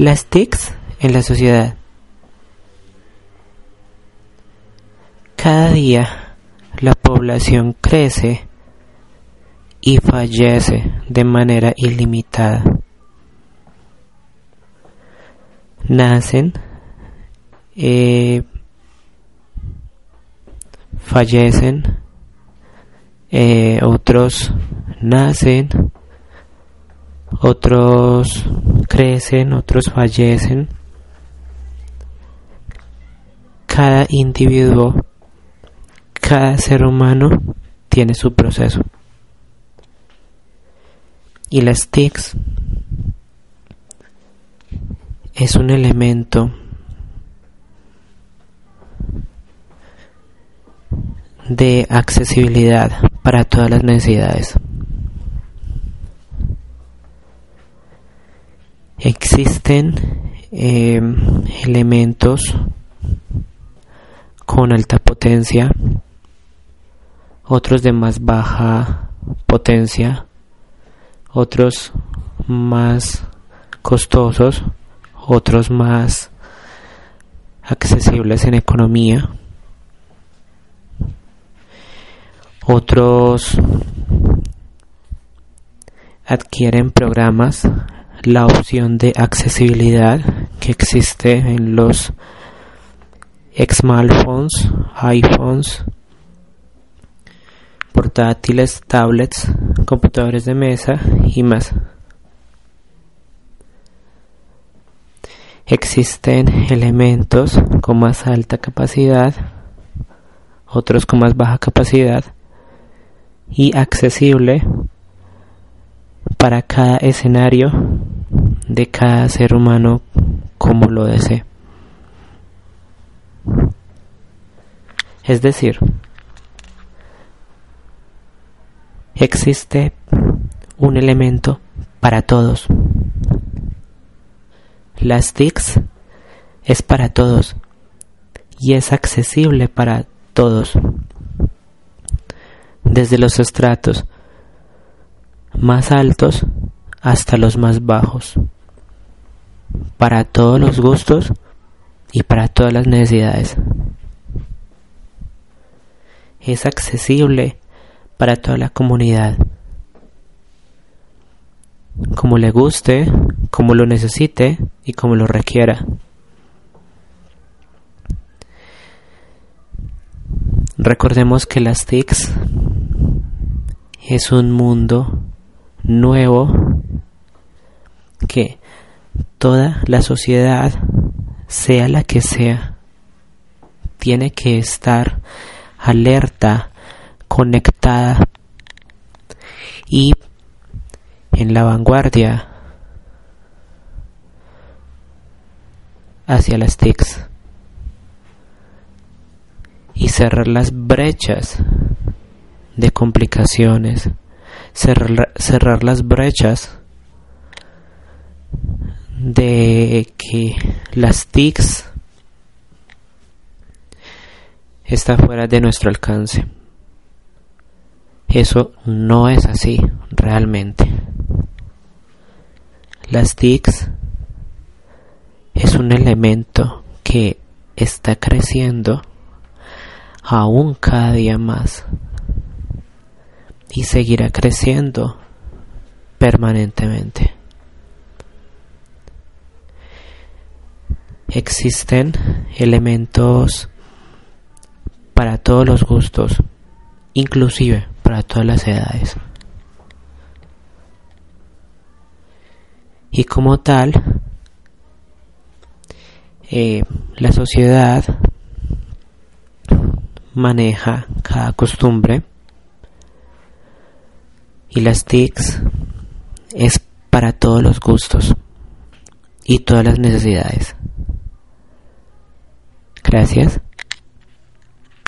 Las TICs en la sociedad. Cada día la población crece y fallece de manera ilimitada. Nacen, eh, fallecen, eh, otros nacen, otros crecen, otros fallecen. Cada individuo, cada ser humano tiene su proceso. Y las TICs es un elemento de accesibilidad para todas las necesidades. Existen eh, elementos con alta potencia, otros de más baja potencia, otros más costosos, otros más accesibles en economía, otros adquieren programas la opción de accesibilidad que existe en los smartphones, iPhones, portátiles, tablets, computadores de mesa y más. Existen elementos con más alta capacidad, otros con más baja capacidad y accesible para cada escenario de cada ser humano como lo desee. Es decir, existe un elemento para todos. Las TICs es para todos y es accesible para todos, desde los estratos más altos hasta los más bajos, para todos los gustos y para todas las necesidades. Es accesible para toda la comunidad, como le guste, como lo necesite y como lo requiera. Recordemos que las TICs es un mundo nuevo que toda la sociedad, sea la que sea, tiene que estar alerta, conectada y en la vanguardia hacia las TICs y cerrar las brechas de complicaciones, cerrar, las brechas de que las TICs está fuera de nuestro alcance. Eso no es así realmente. Las TICs es un elemento que está creciendo aún cada día más y seguirá creciendo permanentemente. Existen elementos para todos los gustos, inclusive para todas las edades. Y como tal, eh, la sociedad maneja cada costumbre y las TICs es para todos los gustos y todas las necesidades. Gracias.